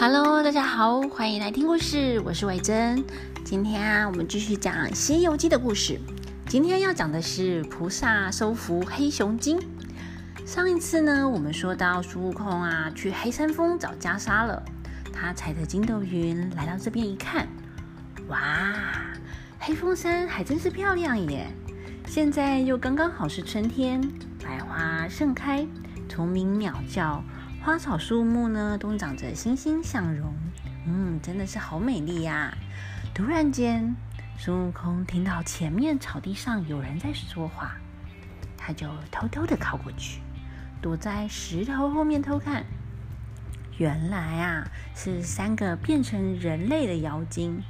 Hello，大家好，欢迎来听故事，我是伟珍。今天啊，我们继续讲《西游记》的故事。今天要讲的是菩萨收服黑熊精。上一次呢，我们说到孙悟空啊，去黑山峰找袈裟了。他踩着筋斗云来到这边一看，哇，黑风山还真是漂亮耶！现在又刚刚好是春天，百花盛开，虫鸣鸟叫，花草树木呢都长着欣欣向荣。嗯，真的是好美丽呀！突然间，孙悟空听到前面草地上有人在说话，他就偷偷的靠过去，躲在石头后面偷看。原来啊，是三个变成人类的妖精。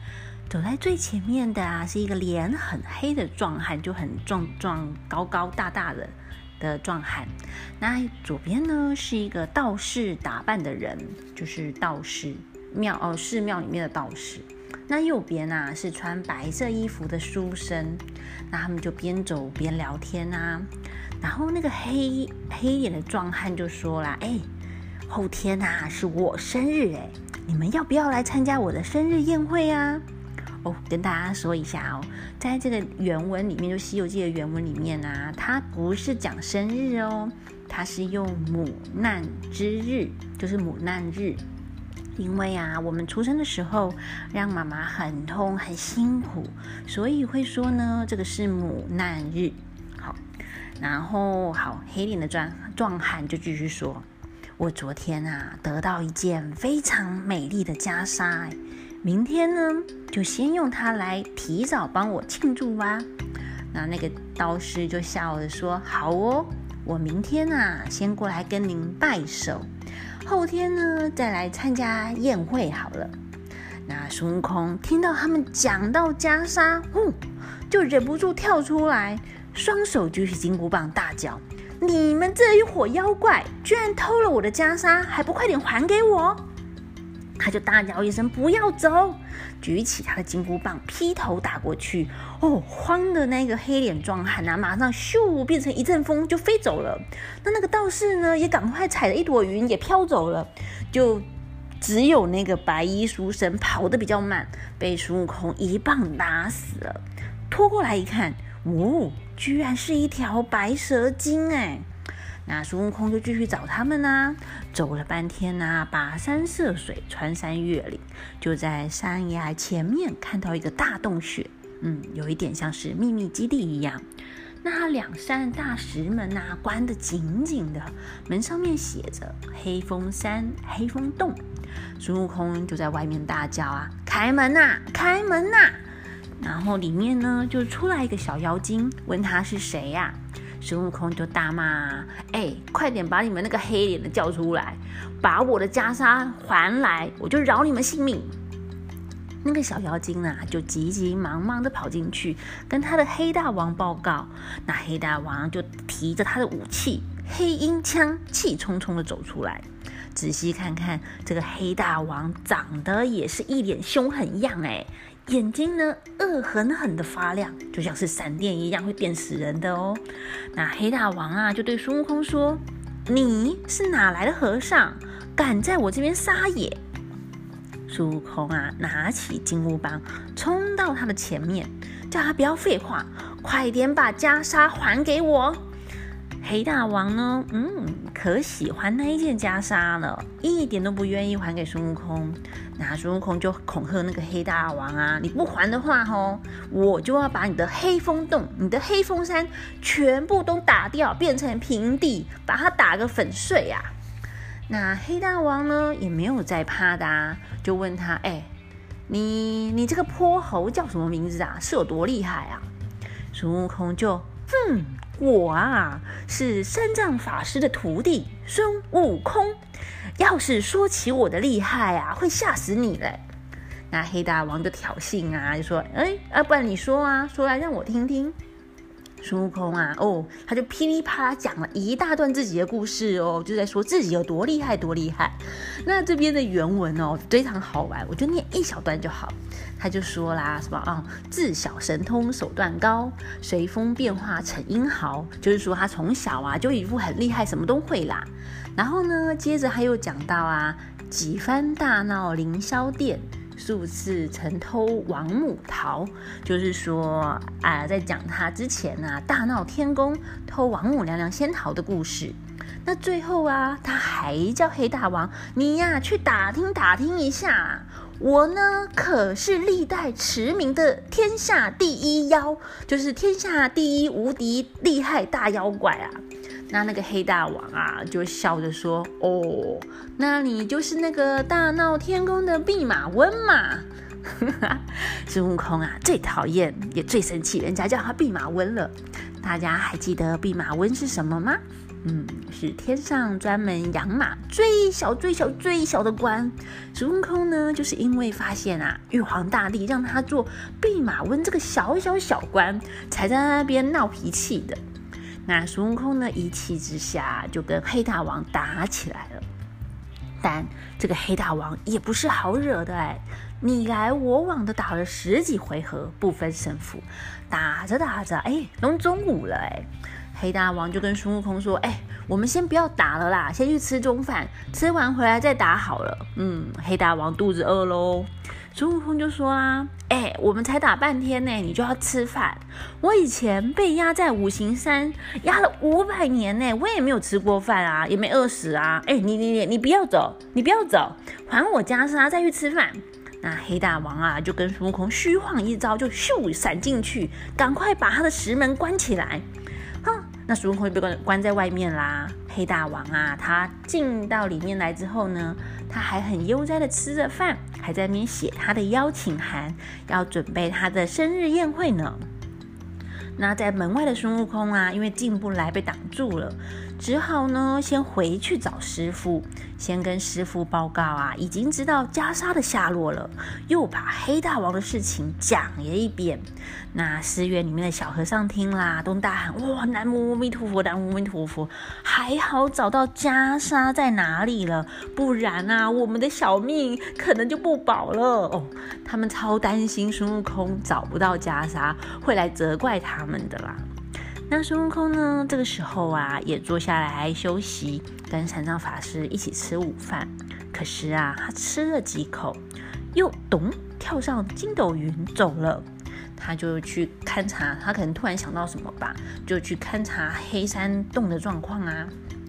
走在最前面的啊，是一个脸很黑的壮汉，就很壮壮、高高大大的的壮汉。那左边呢，是一个道士打扮的人，就是道士庙哦，寺庙里面的道士。那右边啊，是穿白色衣服的书生。那他们就边走边聊天啊。然后那个黑黑脸的壮汉就说啦：“哎，后天呐是我生日哎，你们要不要来参加我的生日宴会啊？”跟大家说一下哦，在这个原文里面，就《西游记》的原文里面啊，它不是讲生日哦，它是用母难之日，就是母难日。因为啊，我们出生的时候让妈妈很痛很辛苦，所以会说呢，这个是母难日。好，然后好，黑脸的壮壮汉就继续说：“我昨天啊，得到一件非常美丽的袈裟。”明天呢，就先用它来提早帮我庆祝吧。那那个道士就笑着说：“好哦，我明天啊，先过来跟您拜手，后天呢，再来参加宴会好了。”那孙悟空听到他们讲到袈裟，呼，就忍不住跳出来，双手举起金箍棒，大叫：“你们这一伙妖怪，居然偷了我的袈裟，还不快点还给我！”他就大叫一声：“不要走！”举起他的金箍棒，劈头打过去。哦，慌的那个黑脸壮汉啊，马上咻变成一阵风就飞走了。那那个道士呢，也赶快踩着一朵云也飘走了。就只有那个白衣书生跑得比较慢，被孙悟空一棒打死了。拖过来一看，哦，居然是一条白蛇精哎！那孙悟空就继续找他们呐，走了半天呐，跋山涉水，穿山越岭，就在山崖前面看到一个大洞穴，嗯，有一点像是秘密基地一样。那两扇大石门呐，关得紧紧的，门上面写着“黑风山黑风洞”。孙悟空就在外面大叫啊：“开门呐，开门呐！”然后里面呢，就出来一个小妖精，问他是谁呀？孙悟空就大骂：“哎，快点把你们那个黑脸的叫出来，把我的袈裟还来，我就饶你们性命。”那个小妖精啊，就急急忙忙的跑进去，跟他的黑大王报告。那黑大王就提着他的武器黑鹰枪，气冲冲的走出来。仔细看看，这个黑大王长得也是一脸凶狠样，哎。眼睛呢，恶狠狠的发亮，就像是闪电一样，会电死人的哦。那黑大王啊，就对孙悟空说：“你是哪来的和尚，敢在我这边撒野？”孙悟空啊，拿起金箍棒，冲到他的前面，叫他不要废话，快点把袈裟还给我。黑大王呢，嗯，可喜欢那一件袈裟了，一点都不愿意还给孙悟空。那孙悟空就恐吓那个黑大王啊，你不还的话，吼，我就要把你的黑风洞、你的黑风山全部都打掉，变成平地，把它打个粉碎呀。那黑大王呢，也没有再怕的，啊，就问他，哎，你你这个泼猴叫什么名字啊？是有多厉害啊？孙悟空就，哼。我啊，是三藏法师的徒弟孙悟空。要是说起我的厉害啊，会吓死你嘞！那黑大王就挑衅啊，就说：“哎，啊，不然你说啊，说来让我听听。”孙悟空啊，哦，他就噼里啪啦讲了一大段自己的故事哦，就在说自己有多厉害，多厉害。那这边的原文哦，非常好玩，我就念一小段就好。他就说啦，什么啊，自小神通手段高，随风变化成英豪，就是说他从小啊就一副很厉害，什么都会啦。然后呢，接着他又讲到啊，几番大闹凌霄殿，数次曾偷王母桃。就是说啊，在讲他之前呢，大闹天宫偷王母娘娘仙桃的故事。那最后啊，他还叫黑大王，你呀去打听打听一下，我呢可是历代驰名的天下第一妖，就是天下第一无敌厉害大妖怪啊。那那个黑大王啊，就笑着说：“哦，那你就是那个大闹天宫的弼马温嘛？” 孙悟空啊，最讨厌也最生气，人家叫他弼马温了。大家还记得弼马温是什么吗？嗯，是天上专门养马最小最小最小的官。孙悟空呢，就是因为发现啊，玉皇大帝让他做弼马温这个小小小官，才在那边闹脾气的。那孙悟空呢，一气之下就跟黑大王打起来了。但这个黑大王也不是好惹的哎，你来我往的打了十几回合不分胜负，打着打着，哎，都中午了哎。黑大王就跟孙悟空说：“哎，我们先不要打了啦，先去吃中饭，吃完回来再打好了。”嗯，黑大王肚子饿喽。孙悟空就说啊：“哎，我们才打半天呢，你就要吃饭？我以前被压在五行山压了五百年呢，我也没有吃过饭啊，也没饿死啊。哎，你你你你不要走，你不要走，还我袈裟再去吃饭。”那黑大王啊，就跟孙悟空虚晃一招，就咻闪进去，赶快把他的石门关起来。那孙悟空被关关在外面啦。黑大王啊，他进到里面来之后呢，他还很悠哉的吃着饭，还在那边写他的邀请函，要准备他的生日宴会呢。那在门外的孙悟空啊，因为进不来，被挡住了。只好呢，先回去找师傅，先跟师傅报告啊，已经知道袈裟的下落了，又把黑大王的事情讲了一遍。那寺院里面的小和尚听啦，都大喊：“哇，南无阿弥陀佛，南无阿弥陀佛！还好找到袈裟在哪里了，不然啊，我们的小命可能就不保了哦。”他们超担心孙悟空找不到袈裟，会来责怪他们的啦。那孙悟空呢？这个时候啊，也坐下来休息，跟三藏法师一起吃午饭。可是啊，他吃了几口，又咚跳上筋斗云走了。他就去勘察，他可能突然想到什么吧，就去勘察黑山洞的状况啊。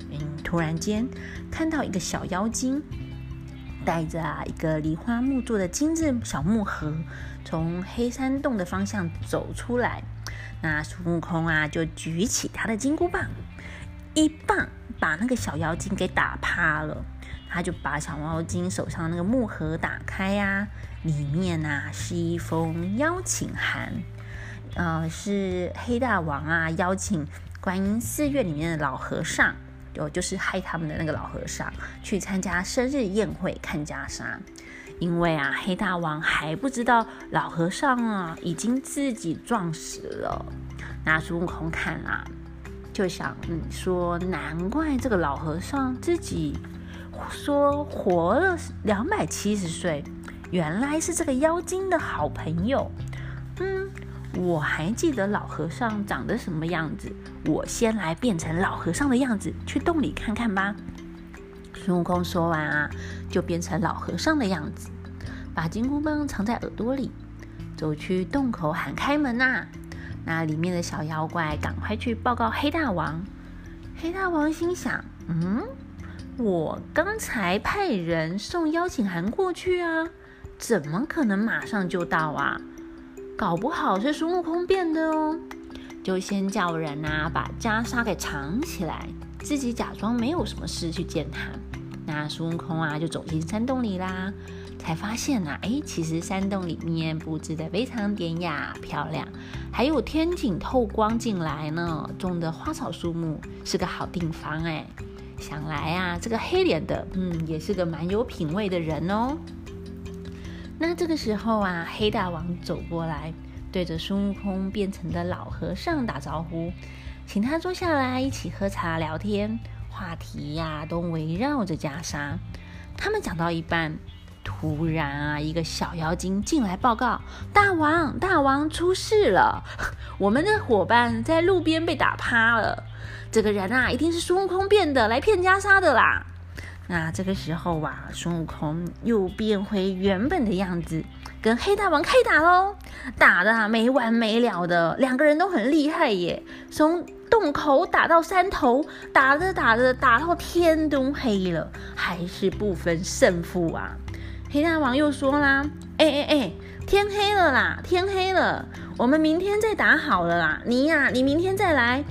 嗯，突然间看到一个小妖精，带着啊一个梨花木做的精致小木盒，从黑山洞的方向走出来。那孙悟空啊，就举起他的金箍棒，一棒把那个小妖精给打趴了。他就把小妖精手上那个木盒打开呀，里面呐是一封邀请函，呃，是黑大王啊邀请观音寺院里面的老和尚，就就是害他们的那个老和尚去参加生日宴会看袈裟。因为啊，黑大王还不知道老和尚啊已经自己撞死了。那孙悟空看啊，就想嗯说，难怪这个老和尚自己说活了两百七十岁，原来是这个妖精的好朋友。嗯，我还记得老和尚长得什么样子，我先来变成老和尚的样子，去洞里看看吧。孙悟空说完啊，就变成老和尚的样子，把金箍棒藏在耳朵里，走去洞口喊开门呐。那里面的小妖怪赶快去报告黑大王。黑大王心想：嗯，我刚才派人送邀请函过去啊，怎么可能马上就到啊？搞不好是孙悟空变的哦。就先叫人啊，把袈裟给藏起来，自己假装没有什么事去见他。那孙悟空啊，就走进山洞里啦，才发现呐，哎，其实山洞里面布置的非常典雅漂亮，还有天井透光进来呢，种的花草树木是个好地方哎。想来啊，这个黑脸的，嗯，也是个蛮有品味的人哦。那这个时候啊，黑大王走过来，对着孙悟空变成的老和尚打招呼，请他坐下来一起喝茶聊天。话题呀，都围绕着袈裟。他们讲到一半，突然啊，一个小妖精进来报告：“大王，大王出事了！我们的伙伴在路边被打趴了。这个人啊，一定是孙悟空变的，来骗袈裟的啦！”那这个时候啊，孙悟空又变回原本的样子，跟黑大王开打喽，打的没完没了的，两个人都很厉害耶，从洞口打到山头，打着打着打到天都黑了，还是不分胜负啊。黑大王又说啦：“哎哎哎，天黑了啦，天黑了，我们明天再打好了啦。你呀，你明天再来。”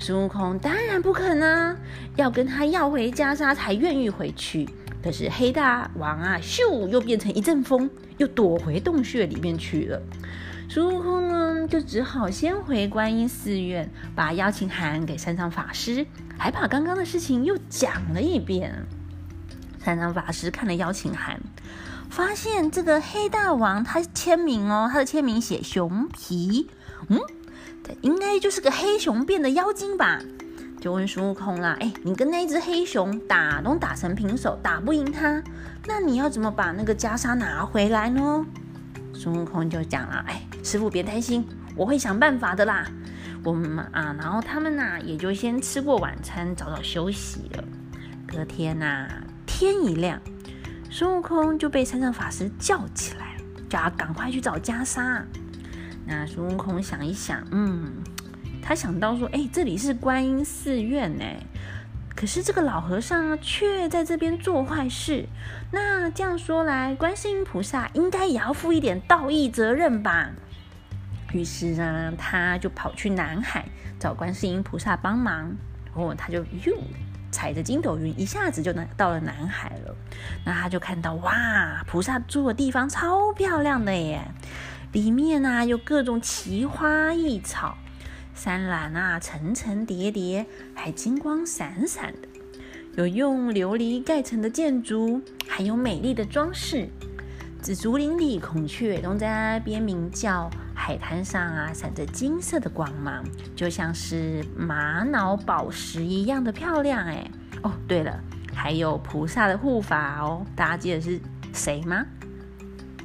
孙悟空当然不肯啊，要跟他要回袈裟才愿意回去。可是黑大王啊，咻，又变成一阵风，又躲回洞穴里面去了。孙悟空呢，就只好先回观音寺院，把邀请函给山上法师，还把刚刚的事情又讲了一遍。山上法师看了邀请函，发现这个黑大王他签名哦，他的签名写熊皮，嗯。应该就是个黑熊变的妖精吧？就问孙悟空啦，哎，你跟那只黑熊打都打成平手，打不赢他，那你要怎么把那个袈裟拿回来呢？孙悟空就讲了，哎，师傅别担心，我会想办法的啦。我们啊，然后他们呐也就先吃过晚餐，早早休息了。隔天呐，天一亮，孙悟空就被山上法师叫起来，叫他赶快去找袈裟。那孙悟空想一想，嗯，他想到说，哎，这里是观音寺院呢，可是这个老和尚却在这边做坏事。那这样说来，观世音菩萨应该也要负一点道义责任吧？于是呢，他就跑去南海找观世音菩萨帮忙。哦，他就又，踩着筋斗云，一下子就能到了南海了。那他就看到，哇，菩萨住的地方超漂亮的耶！里面啊有各种奇花异草，山峦啊层层叠叠，还金光闪闪的。有用琉璃盖成的建筑，还有美丽的装饰。紫竹林里，孔雀都在那边鸣叫。海滩上啊闪着金色的光芒，就像是玛瑙宝石一样的漂亮。哎，哦，对了，还有菩萨的护法哦，大家记得是谁吗？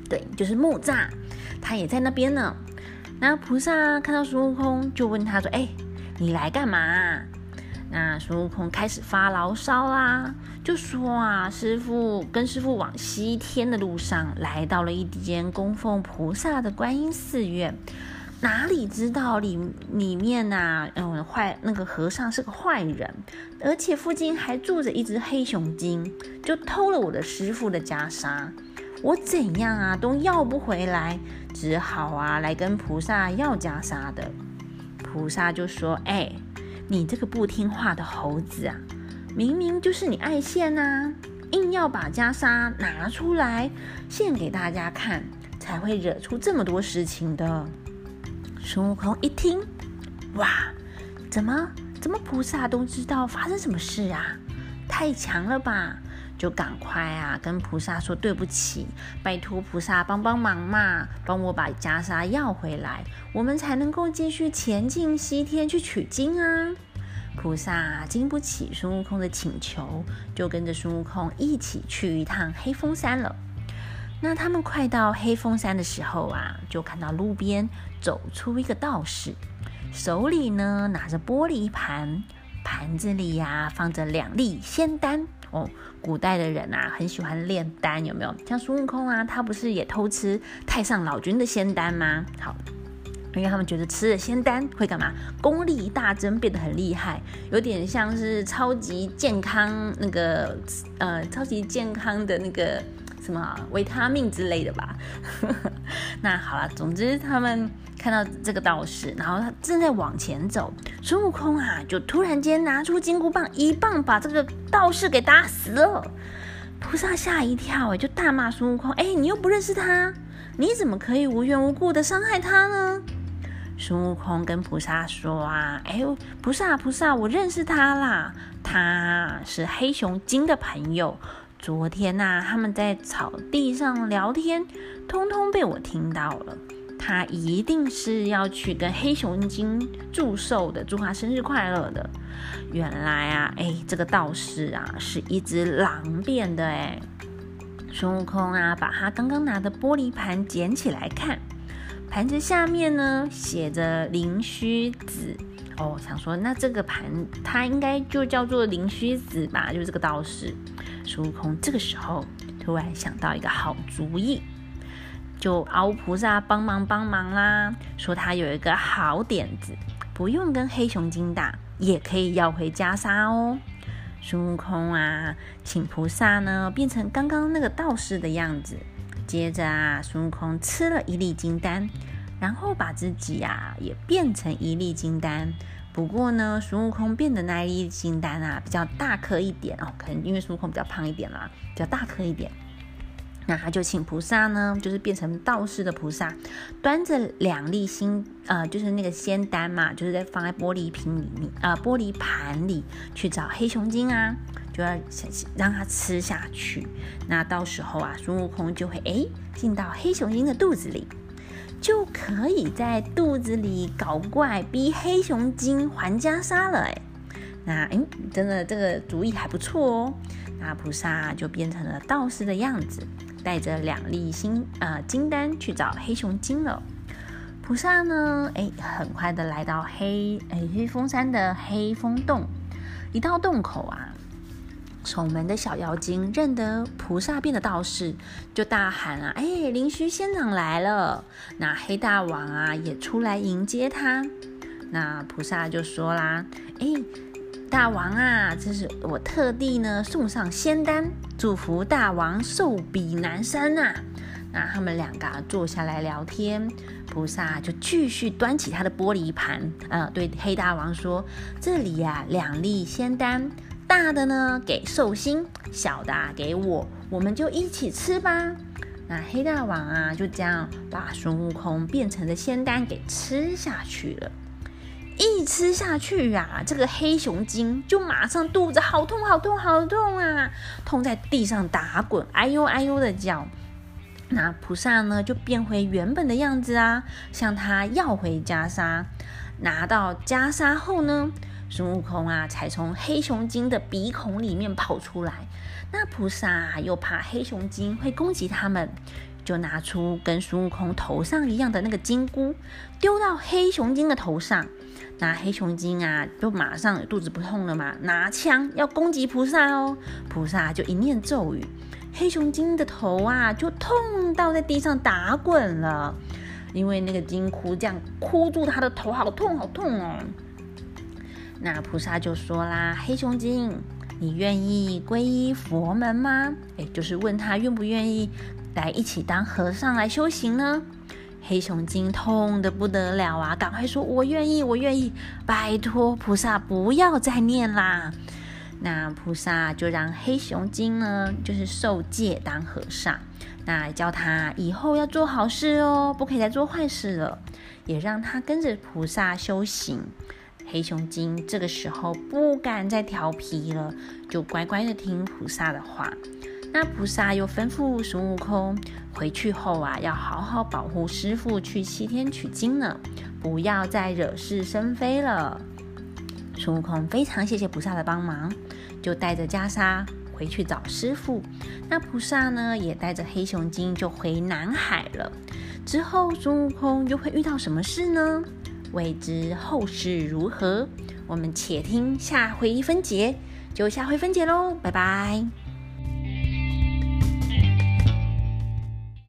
对，就是木吒。他也在那边呢。那菩萨看到孙悟空，就问他说：“哎，你来干嘛？”那孙悟空开始发牢骚啦，就说：“啊，师傅跟师傅往西天的路上，来到了一间供奉菩萨的观音寺院，哪里知道里里面呐，嗯，坏那个和尚是个坏人，而且附近还住着一只黑熊精，就偷了我的师傅的袈裟。”我怎样啊都要不回来，只好啊来跟菩萨要袈裟的。菩萨就说：“哎，你这个不听话的猴子啊，明明就是你爱献呐，硬要把袈裟拿出来献给大家看，才会惹出这么多事情的。”孙悟空一听，哇，怎么怎么菩萨都知道发生什么事啊？太强了吧！就赶快啊，跟菩萨说对不起，拜托菩萨帮帮忙嘛，帮我把袈裟要回来，我们才能够继续前进西天去取经啊！菩萨经不起孙悟空的请求，就跟着孙悟空一起去一趟黑风山了。那他们快到黑风山的时候啊，就看到路边走出一个道士，手里呢拿着玻璃盘，盘子里呀放着两粒仙丹。哦，古代的人啊，很喜欢炼丹，有没有？像孙悟空啊，他不是也偷吃太上老君的仙丹吗？好，因为他们觉得吃了仙丹会干嘛？功力大增，变得很厉害，有点像是超级健康那个呃，超级健康的那个。什么维他命之类的吧？那好了，总之他们看到这个道士，然后他正在往前走，孙悟空啊，就突然间拿出金箍棒，一棒把这个道士给打死了。菩萨吓一跳，哎，就大骂孙悟空：“哎，你又不认识他，你怎么可以无缘无故的伤害他呢？”孙悟空跟菩萨说：“啊，哎，菩萨菩萨，我认识他啦，他是黑熊精的朋友。”昨天呐，他们在草地上聊天，通通被我听到了。他一定是要去跟黑熊精祝寿的，祝他生日快乐的。原来啊，哎，这个道士啊，是一只狼变的哎。孙悟空啊，把他刚刚拿的玻璃盘捡起来看，盘子下面呢写着灵虚子。哦，想说那这个盘他应该就叫做灵虚子吧，就是这个道士。孙悟空这个时候突然想到一个好主意，就熬菩萨帮忙帮忙啦，说他有一个好点子，不用跟黑熊精打，也可以要回袈裟哦。孙悟空啊，请菩萨呢变成刚刚那个道士的样子，接着啊，孙悟空吃了一粒金丹。然后把自己呀也变成一粒金丹，不过呢，孙悟空变的那一粒金丹啊比较大颗一点哦，可能因为孙悟空比较胖一点啦，比较大颗一点。那他就请菩萨呢，就是变成道士的菩萨，端着两粒心呃，就是那个仙丹嘛，就是在放在玻璃瓶里面啊，玻璃盘里去找黑熊精啊，就要让他吃下去。那到时候啊，孙悟空就会哎进到黑熊精的肚子里。就可以在肚子里搞怪，逼黑熊精还袈裟了。哎，那哎，真的这个主意还不错哦。那菩萨就变成了道士的样子，带着两粒金呃金丹去找黑熊精了。菩萨呢，哎，很快的来到黑哎黑风山的黑风洞，一到洞口啊。守门的小妖精认得菩萨变的道士，就大喊啊：“哎，灵虚仙长来了！”那黑大王啊也出来迎接他。那菩萨就说啦：“哎，大王啊，这是我特地呢送上仙丹，祝福大王寿比南山呐。”那他们两个坐下来聊天，菩萨就继续端起他的玻璃盘，呃，对黑大王说：“这里呀，两粒仙丹。”大的呢给寿星，小的啊给我，我们就一起吃吧。那黑大王啊，就这样把孙悟空变成的仙丹给吃下去了。一吃下去啊，这个黑熊精就马上肚子好痛好痛好痛啊，痛在地上打滚，哎呦哎呦的叫。那菩萨呢就变回原本的样子啊，向他要回袈裟。拿到袈裟后呢？孙悟空啊，才从黑熊精的鼻孔里面跑出来。那菩萨又怕黑熊精会攻击他们，就拿出跟孙悟空头上一样的那个金箍，丢到黑熊精的头上。那黑熊精啊，就马上肚子不痛了嘛，拿枪要攻击菩萨哦。菩萨就一念咒语，黑熊精的头啊，就痛到在地上打滚了，因为那个金箍这样箍住他的头，好痛好痛哦。那菩萨就说啦：“黑熊精，你愿意皈依佛门吗？哎，就是问他愿不愿意来一起当和尚来修行呢？”黑熊精痛得不得了啊，赶快说：“我愿意，我愿意！拜托菩萨不要再念啦。”那菩萨就让黑熊精呢，就是受戒当和尚，那教他以后要做好事哦，不可以再做坏事了，也让他跟着菩萨修行。黑熊精这个时候不敢再调皮了，就乖乖的听菩萨的话。那菩萨又吩咐孙悟空，回去后啊，要好好保护师傅去西天取经呢，不要再惹是生非了。孙悟空非常谢谢菩萨的帮忙，就带着袈裟回去找师傅。那菩萨呢，也带着黑熊精就回南海了。之后孙悟空又会遇到什么事呢？未知后事如何，我们且听下回分解，就下回分解喽，拜拜。